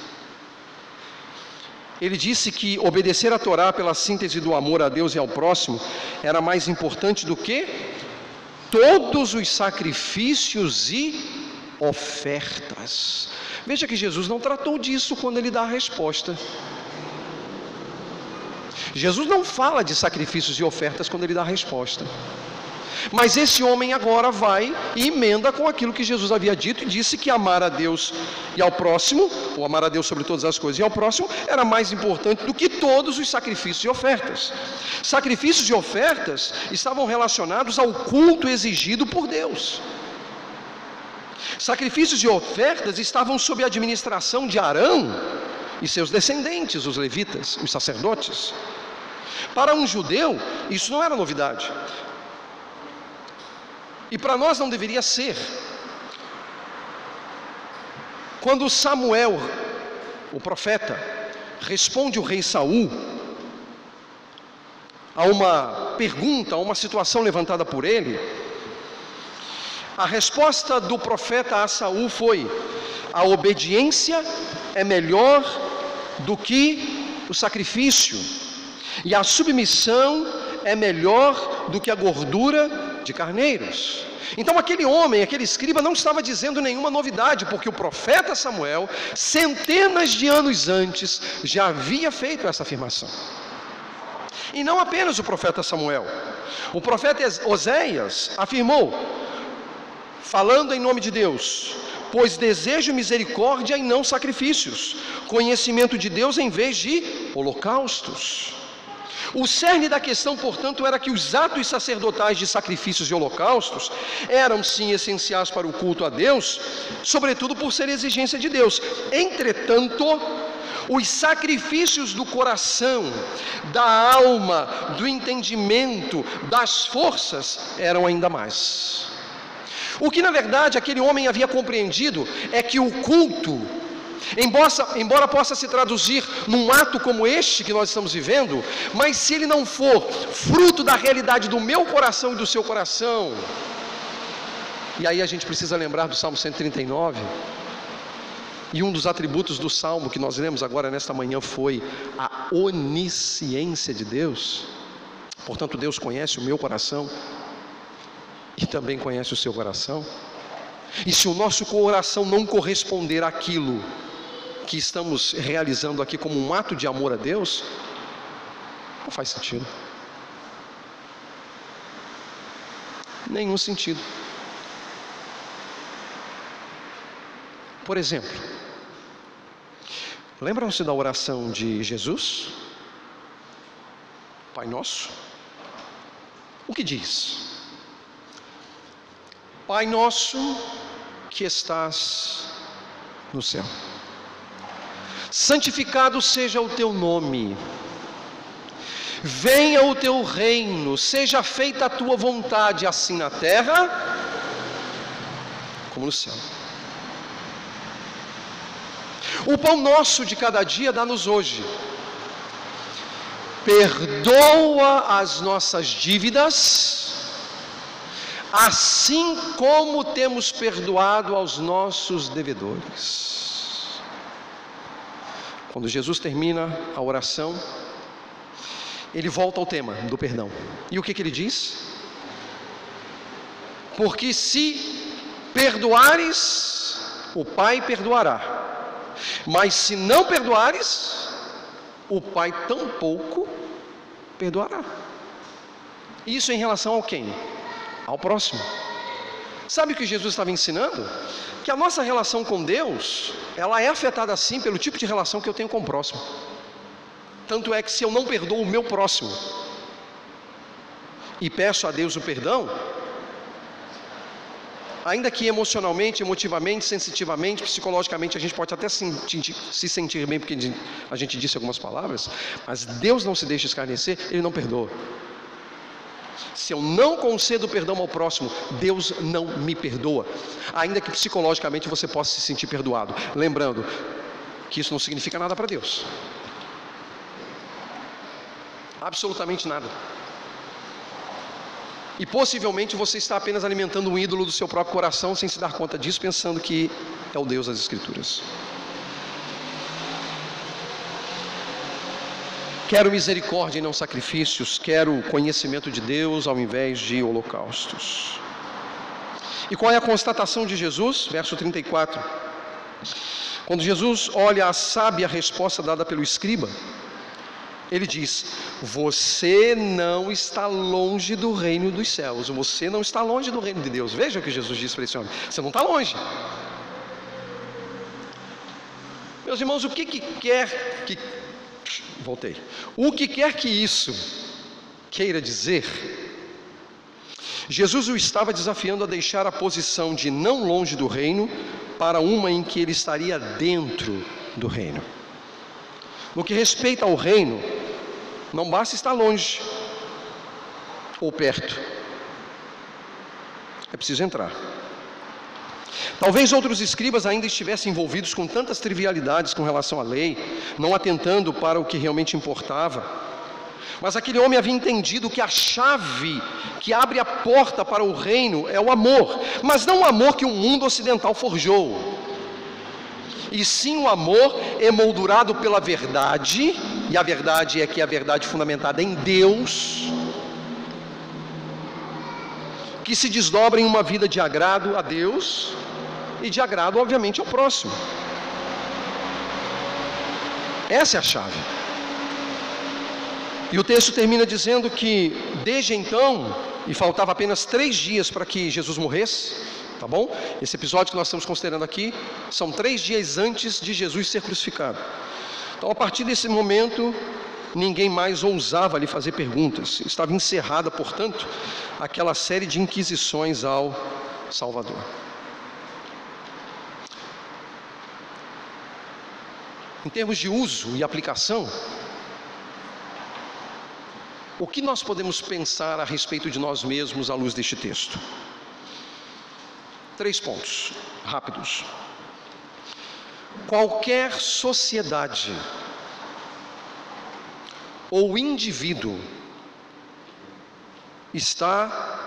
Ele disse que obedecer a Torá pela síntese do amor a Deus e ao próximo era mais importante do que todos os sacrifícios e ofertas. Veja que Jesus não tratou disso quando ele dá a resposta. Jesus não fala de sacrifícios e ofertas quando ele dá a resposta. Mas esse homem agora vai e emenda com aquilo que Jesus havia dito e disse que amar a Deus e ao próximo, ou amar a Deus sobre todas as coisas e ao próximo, era mais importante do que todos os sacrifícios e ofertas. Sacrifícios e ofertas estavam relacionados ao culto exigido por Deus. Sacrifícios e ofertas estavam sob a administração de Arão e seus descendentes, os levitas, os sacerdotes. Para um judeu, isso não era novidade. E para nós não deveria ser. Quando Samuel, o profeta, responde o rei Saul a uma pergunta, a uma situação levantada por ele, a resposta do profeta a Saul foi: a obediência é melhor do que o sacrifício, e a submissão é melhor do que a gordura de carneiros. Então aquele homem, aquele escriba, não estava dizendo nenhuma novidade, porque o profeta Samuel, centenas de anos antes, já havia feito essa afirmação. E não apenas o profeta Samuel, o profeta Oséias afirmou, falando em nome de Deus, pois desejo misericórdia e não sacrifícios, conhecimento de Deus em vez de holocaustos. O cerne da questão, portanto, era que os atos sacerdotais de sacrifícios e holocaustos eram sim essenciais para o culto a Deus, sobretudo por ser exigência de Deus. Entretanto, os sacrifícios do coração, da alma, do entendimento, das forças eram ainda mais. O que na verdade aquele homem havia compreendido é que o culto Embora, embora possa se traduzir num ato como este que nós estamos vivendo, mas se ele não for fruto da realidade do meu coração e do seu coração, e aí a gente precisa lembrar do Salmo 139, e um dos atributos do salmo que nós lemos agora nesta manhã foi a onisciência de Deus. Portanto, Deus conhece o meu coração e também conhece o seu coração. E se o nosso coração não corresponder àquilo que estamos realizando aqui como um ato de amor a Deus, não faz sentido. Nenhum sentido. Por exemplo, lembram-se da oração de Jesus? Pai Nosso? O que diz? Pai Nosso que estás no céu santificado seja o teu nome, venha o teu reino, seja feita a tua vontade, assim na terra como no céu. O pão nosso de cada dia dá-nos hoje. Perdoa as nossas dívidas, assim como temos perdoado aos nossos devedores. Quando Jesus termina a oração, ele volta ao tema do perdão. E o que, que ele diz? Porque se perdoares, o Pai perdoará. Mas se não perdoares, o Pai tampouco perdoará. Isso em relação ao quem? Ao próximo. Sabe o que Jesus estava ensinando? Que a nossa relação com Deus, ela é afetada sim pelo tipo de relação que eu tenho com o próximo. Tanto é que se eu não perdoo o meu próximo e peço a Deus o perdão, ainda que emocionalmente, emotivamente, sensitivamente, psicologicamente, a gente pode até se sentir bem porque a gente disse algumas palavras, mas Deus não se deixa escarnecer, Ele não perdoa. Se eu não concedo perdão ao próximo, Deus não me perdoa. Ainda que psicologicamente você possa se sentir perdoado. Lembrando que isso não significa nada para Deus. Absolutamente nada. E possivelmente você está apenas alimentando um ídolo do seu próprio coração sem se dar conta disso, pensando que é o Deus das Escrituras. Quero misericórdia e não sacrifícios, quero conhecimento de Deus ao invés de holocaustos. E qual é a constatação de Jesus? Verso 34. Quando Jesus olha a sábia resposta dada pelo escriba, ele diz: Você não está longe do reino dos céus, você não está longe do reino de Deus. Veja o que Jesus disse para esse homem: Você não está longe. Meus irmãos, o que, que quer que voltei. O que quer que isso queira dizer, Jesus o estava desafiando a deixar a posição de não longe do reino para uma em que ele estaria dentro do reino. No que respeita ao reino, não basta estar longe ou perto, é preciso entrar. Talvez outros escribas ainda estivessem envolvidos com tantas trivialidades com relação à lei, não atentando para o que realmente importava. Mas aquele homem havia entendido que a chave que abre a porta para o reino é o amor, mas não o amor que o mundo ocidental forjou, e sim o amor emoldurado pela verdade, e a verdade é que é a verdade fundamentada em Deus, que se desdobra em uma vida de agrado a Deus e de agrado, obviamente, ao próximo. Essa é a chave. E o texto termina dizendo que desde então, e faltava apenas três dias para que Jesus morresse, tá bom? Esse episódio que nós estamos considerando aqui são três dias antes de Jesus ser crucificado. Então, a partir desse momento, ninguém mais ousava lhe fazer perguntas. Estava encerrada, portanto, aquela série de inquisições ao Salvador. Em termos de uso e aplicação, o que nós podemos pensar a respeito de nós mesmos à luz deste texto? Três pontos rápidos. Qualquer sociedade ou indivíduo está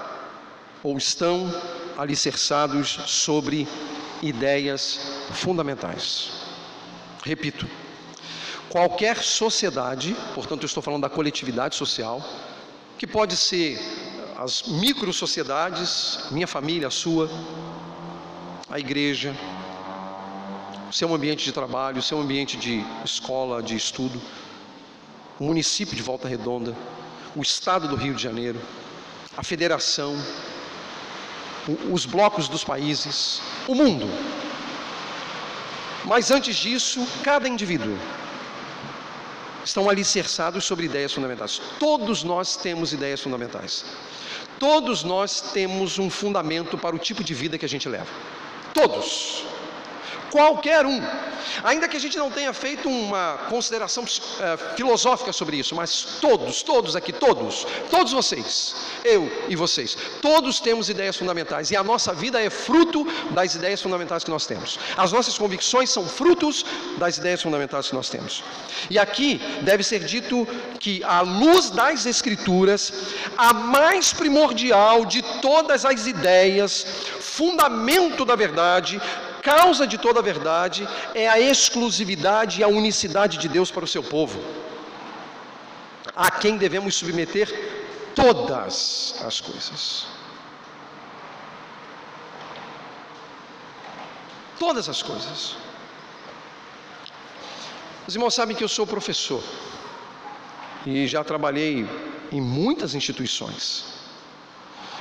ou estão alicerçados sobre ideias fundamentais. Repito, qualquer sociedade, portanto, estou falando da coletividade social, que pode ser as micro-sociedades, minha família, a sua, a igreja, o seu ambiente de trabalho, o seu ambiente de escola, de estudo, o município de Volta Redonda, o estado do Rio de Janeiro, a federação, os blocos dos países, o mundo. Mas antes disso, cada indivíduo estão alicerçados sobre ideias fundamentais. Todos nós temos ideias fundamentais. Todos nós temos um fundamento para o tipo de vida que a gente leva. Todos. Qualquer um. Ainda que a gente não tenha feito uma consideração uh, filosófica sobre isso, mas todos, todos aqui, todos, todos vocês, eu e vocês, todos temos ideias fundamentais e a nossa vida é fruto das ideias fundamentais que nós temos. As nossas convicções são frutos das ideias fundamentais que nós temos. E aqui deve ser dito que, à luz das Escrituras, a mais primordial de todas as ideias, fundamento da verdade, causa de toda a verdade é a exclusividade e a unicidade de Deus para o seu povo, a quem devemos submeter todas as coisas. Todas as coisas. Os irmãos sabem que eu sou professor e já trabalhei em muitas instituições,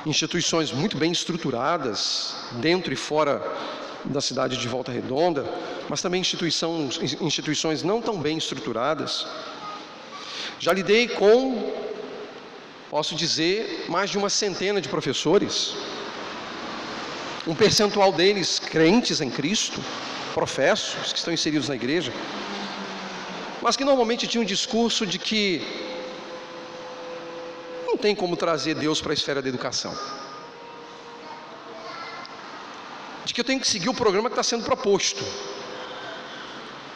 instituições muito bem estruturadas, dentro e fora da cidade de Volta Redonda, mas também instituições, instituições não tão bem estruturadas. Já lidei com, posso dizer, mais de uma centena de professores, um percentual deles crentes em Cristo, professos que estão inseridos na igreja, mas que normalmente tinham um discurso de que não tem como trazer Deus para a esfera da educação. De que eu tenho que seguir o programa que está sendo proposto.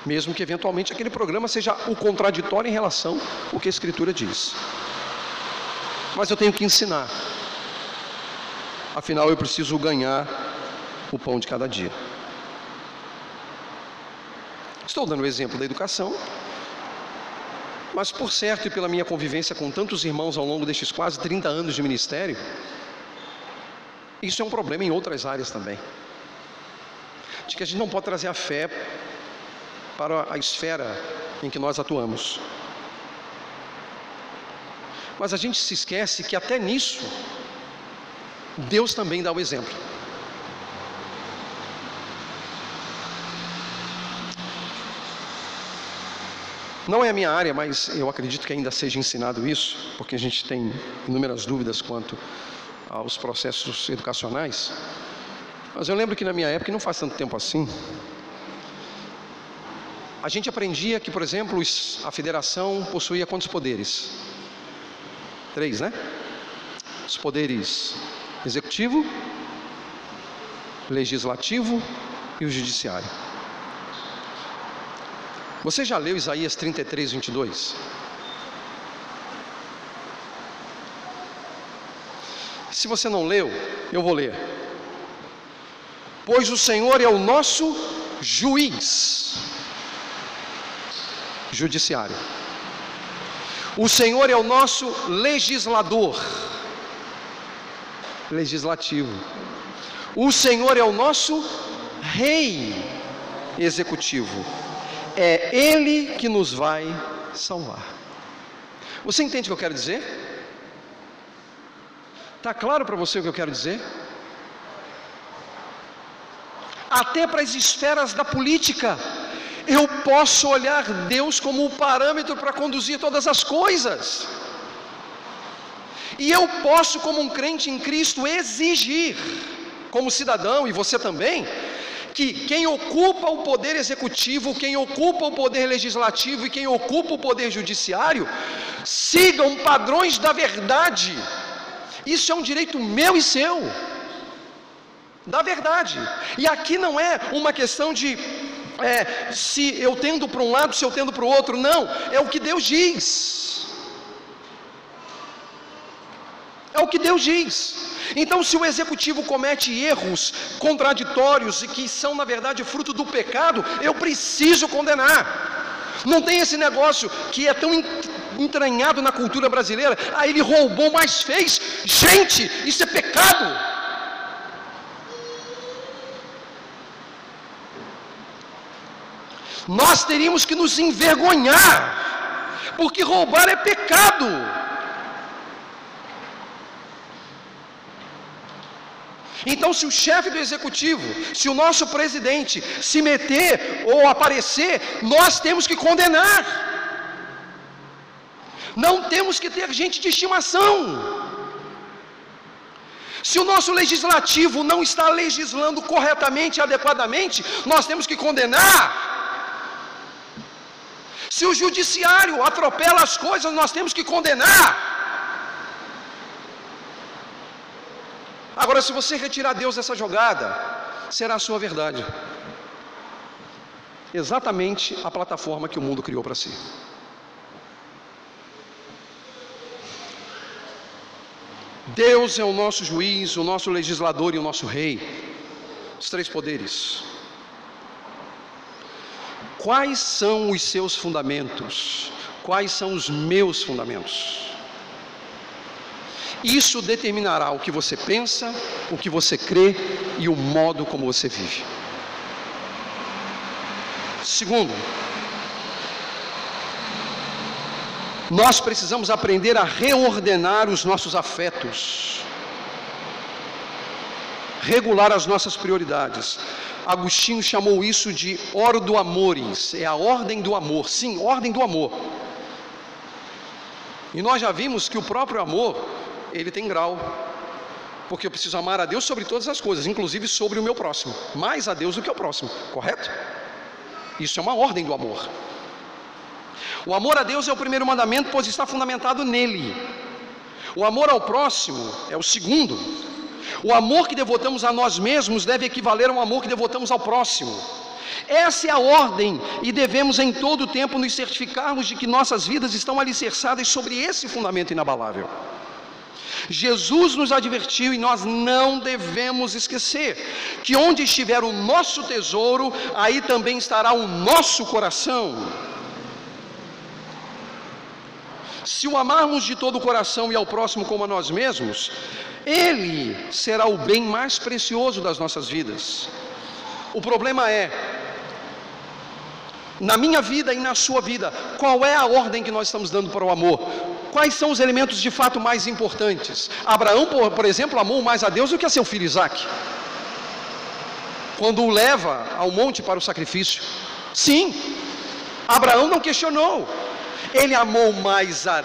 Mesmo que eventualmente aquele programa seja o contraditório em relação ao que a Escritura diz. Mas eu tenho que ensinar. Afinal, eu preciso ganhar o pão de cada dia. Estou dando o exemplo da educação, mas por certo e pela minha convivência com tantos irmãos ao longo destes quase 30 anos de ministério, isso é um problema em outras áreas também de que a gente não pode trazer a fé para a esfera em que nós atuamos. Mas a gente se esquece que até nisso, Deus também dá o exemplo. Não é a minha área, mas eu acredito que ainda seja ensinado isso, porque a gente tem inúmeras dúvidas quanto aos processos educacionais. Mas eu lembro que na minha época, não faz tanto tempo assim, a gente aprendia que, por exemplo, a federação possuía quantos poderes? Três, né? Os poderes executivo, legislativo e o judiciário. Você já leu Isaías 33, 22? Se você não leu, eu vou ler pois o Senhor é o nosso juiz judiciário. O Senhor é o nosso legislador legislativo. O Senhor é o nosso rei executivo. É ele que nos vai salvar. Você entende o que eu quero dizer? Está claro para você o que eu quero dizer? Até para as esferas da política. eu posso olhar Deus como o parâmetro para conduzir todas as coisas. E eu posso, como um crente em Cristo, exigir, como cidadão, e você também, que quem ocupa o poder executivo, quem ocupa o poder legislativo e quem ocupa o poder judiciário sigam padrões da verdade. Isso é um direito meu e seu. Da verdade. E aqui não é uma questão de é, se eu tendo para um lado, se eu tendo para o outro. Não. É o que Deus diz. É o que Deus diz. Então, se o executivo comete erros contraditórios e que são, na verdade, fruto do pecado, eu preciso condenar. Não tem esse negócio que é tão entranhado na cultura brasileira. Ah, ele roubou, mas fez. Gente, isso é pecado. Nós teríamos que nos envergonhar, porque roubar é pecado. Então, se o chefe do executivo, se o nosso presidente se meter ou aparecer, nós temos que condenar. Não temos que ter gente de estimação. Se o nosso legislativo não está legislando corretamente e adequadamente, nós temos que condenar. Se o judiciário atropela as coisas, nós temos que condenar. Agora, se você retirar Deus dessa jogada, será a sua verdade. Exatamente a plataforma que o mundo criou para si. Deus é o nosso juiz, o nosso legislador e o nosso rei. Os três poderes. Quais são os seus fundamentos? Quais são os meus fundamentos? Isso determinará o que você pensa, o que você crê e o modo como você vive. Segundo, nós precisamos aprender a reordenar os nossos afetos, regular as nossas prioridades. Agostinho chamou isso de ordo amores, é a ordem do amor. Sim, ordem do amor. E nós já vimos que o próprio amor ele tem grau. Porque eu preciso amar a Deus sobre todas as coisas, inclusive sobre o meu próximo. Mais a Deus do que o próximo, correto? Isso é uma ordem do amor. O amor a Deus é o primeiro mandamento, pois está fundamentado nele. O amor ao próximo é o segundo. O amor que devotamos a nós mesmos deve equivaler ao amor que devotamos ao próximo. Essa é a ordem e devemos em todo o tempo nos certificarmos de que nossas vidas estão alicerçadas sobre esse fundamento inabalável. Jesus nos advertiu e nós não devemos esquecer que onde estiver o nosso tesouro, aí também estará o nosso coração. Se o amarmos de todo o coração e ao próximo como a nós mesmos, ele será o bem mais precioso das nossas vidas. O problema é, na minha vida e na sua vida, qual é a ordem que nós estamos dando para o amor? Quais são os elementos de fato mais importantes? Abraão, por, por exemplo, amou mais a Deus do que a seu filho Isaac. Quando o leva ao monte para o sacrifício. Sim, Abraão não questionou. Ele amou mais a,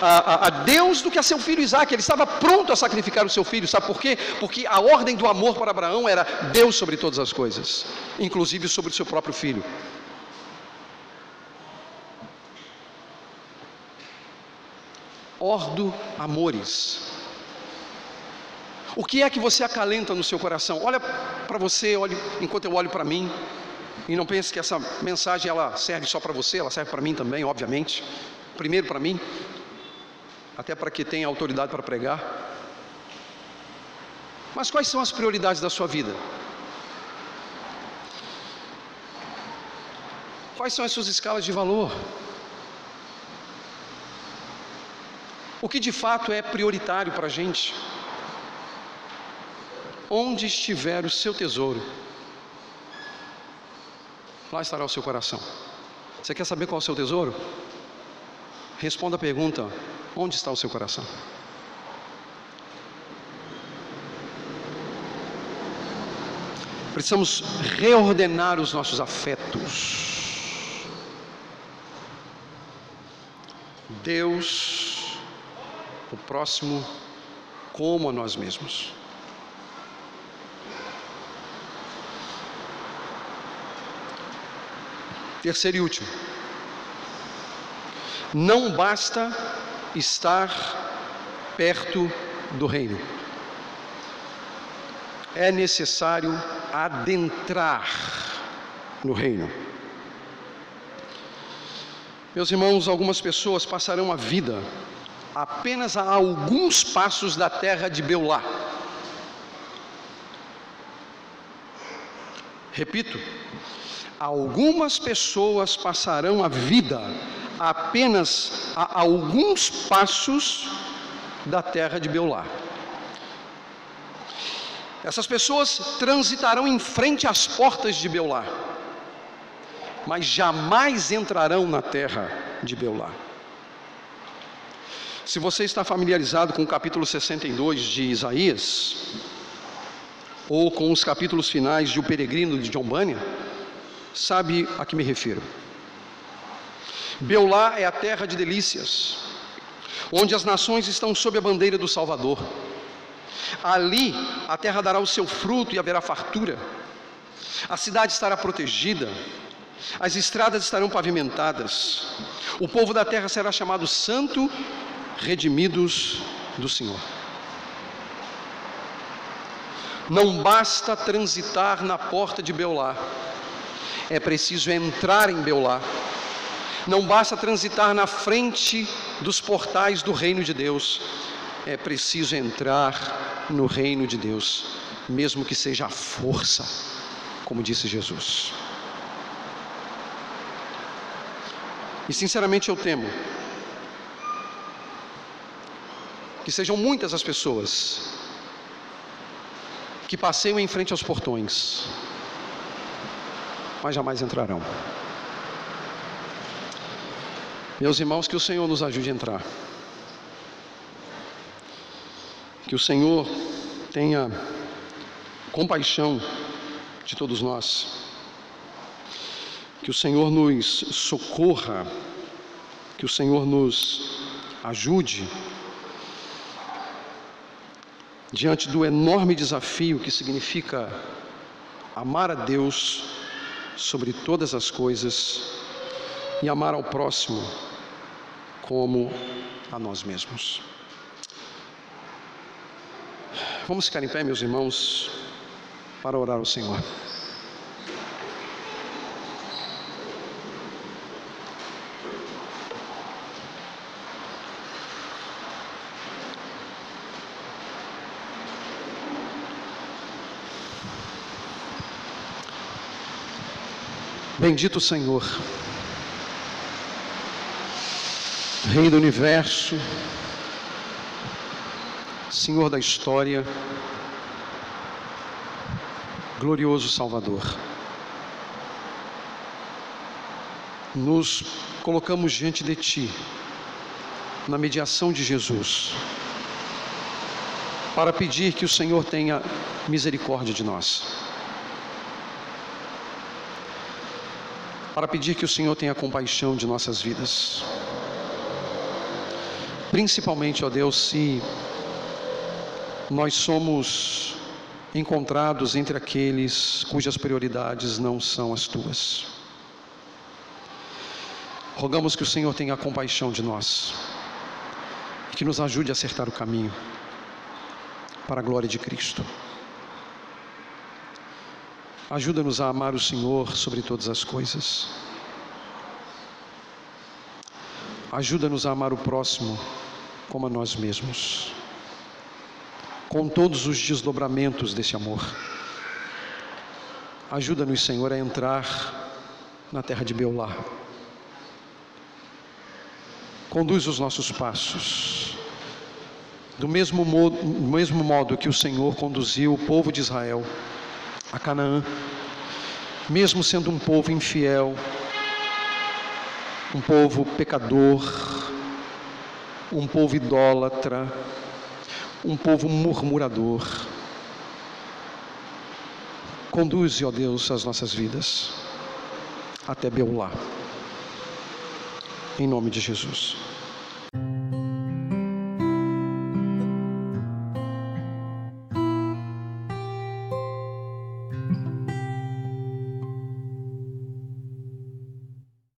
a, a, Deus do que a seu filho Isaac. Ele estava pronto a sacrificar o seu filho. Sabe por quê? Porque a ordem do amor para Abraão era Deus sobre todas as coisas, inclusive sobre o seu próprio filho. ordo amores. O que é que você acalenta no seu coração? Olha para você, olhe enquanto eu olho para mim. E não pense que essa mensagem ela serve só para você, ela serve para mim também, obviamente. Primeiro para mim, até para que tenha autoridade para pregar. Mas quais são as prioridades da sua vida? Quais são as suas escalas de valor? o que de fato é prioritário para a gente. Onde estiver o seu tesouro, lá estará o seu coração. Você quer saber qual é o seu tesouro? responda a pergunta: onde está o seu coração? Precisamos reordenar os nossos afetos. Deus, o próximo, como a nós mesmos. Terceiro e último. Não basta estar perto do reino. É necessário adentrar no reino. Meus irmãos, algumas pessoas passarão a vida apenas a alguns passos da terra de Beulá. Repito, algumas pessoas passarão a vida apenas a alguns passos da terra de Beulá. Essas pessoas transitarão em frente às portas de Beulá, mas jamais entrarão na terra de Beulá. Se você está familiarizado com o capítulo 62 de Isaías, ou com os capítulos finais de O Peregrino de John Bunyan, sabe a que me refiro. Beulá é a terra de delícias, onde as nações estão sob a bandeira do Salvador. Ali a terra dará o seu fruto e haverá fartura. A cidade estará protegida, as estradas estarão pavimentadas. O povo da terra será chamado santo, redimidos do Senhor. Não basta transitar na porta de Beulá, é preciso entrar em Beulá não basta transitar na frente dos portais do reino de Deus, é preciso entrar no reino de Deus, mesmo que seja a força, como disse Jesus. E sinceramente eu temo que sejam muitas as pessoas que passeiam em frente aos portões, mas jamais entrarão. Meus irmãos, que o Senhor nos ajude a entrar. Que o Senhor tenha compaixão de todos nós. Que o Senhor nos socorra. Que o Senhor nos ajude diante do enorme desafio que significa amar a Deus sobre todas as coisas e amar ao próximo como a nós mesmos. Vamos ficar em pé, meus irmãos, para orar ao Senhor. Bendito Senhor. Rei do universo, Senhor da história, glorioso Salvador. Nos colocamos diante de Ti, na mediação de Jesus, para pedir que o Senhor tenha misericórdia de nós. Para pedir que o Senhor tenha compaixão de nossas vidas. Principalmente, ó Deus, se nós somos encontrados entre aqueles cujas prioridades não são as tuas. Rogamos que o Senhor tenha compaixão de nós, que nos ajude a acertar o caminho para a glória de Cristo. Ajuda-nos a amar o Senhor sobre todas as coisas. Ajuda-nos a amar o próximo como a nós mesmos, com todos os desdobramentos desse amor. Ajuda-nos, Senhor, a entrar na terra de Beulá. Conduz os nossos passos, do mesmo modo, do mesmo modo que o Senhor conduziu o povo de Israel a Canaã, mesmo sendo um povo infiel, um povo pecador, um povo idólatra, um povo murmurador. Conduze, ó Deus, as nossas vidas até Beulá. Em nome de Jesus.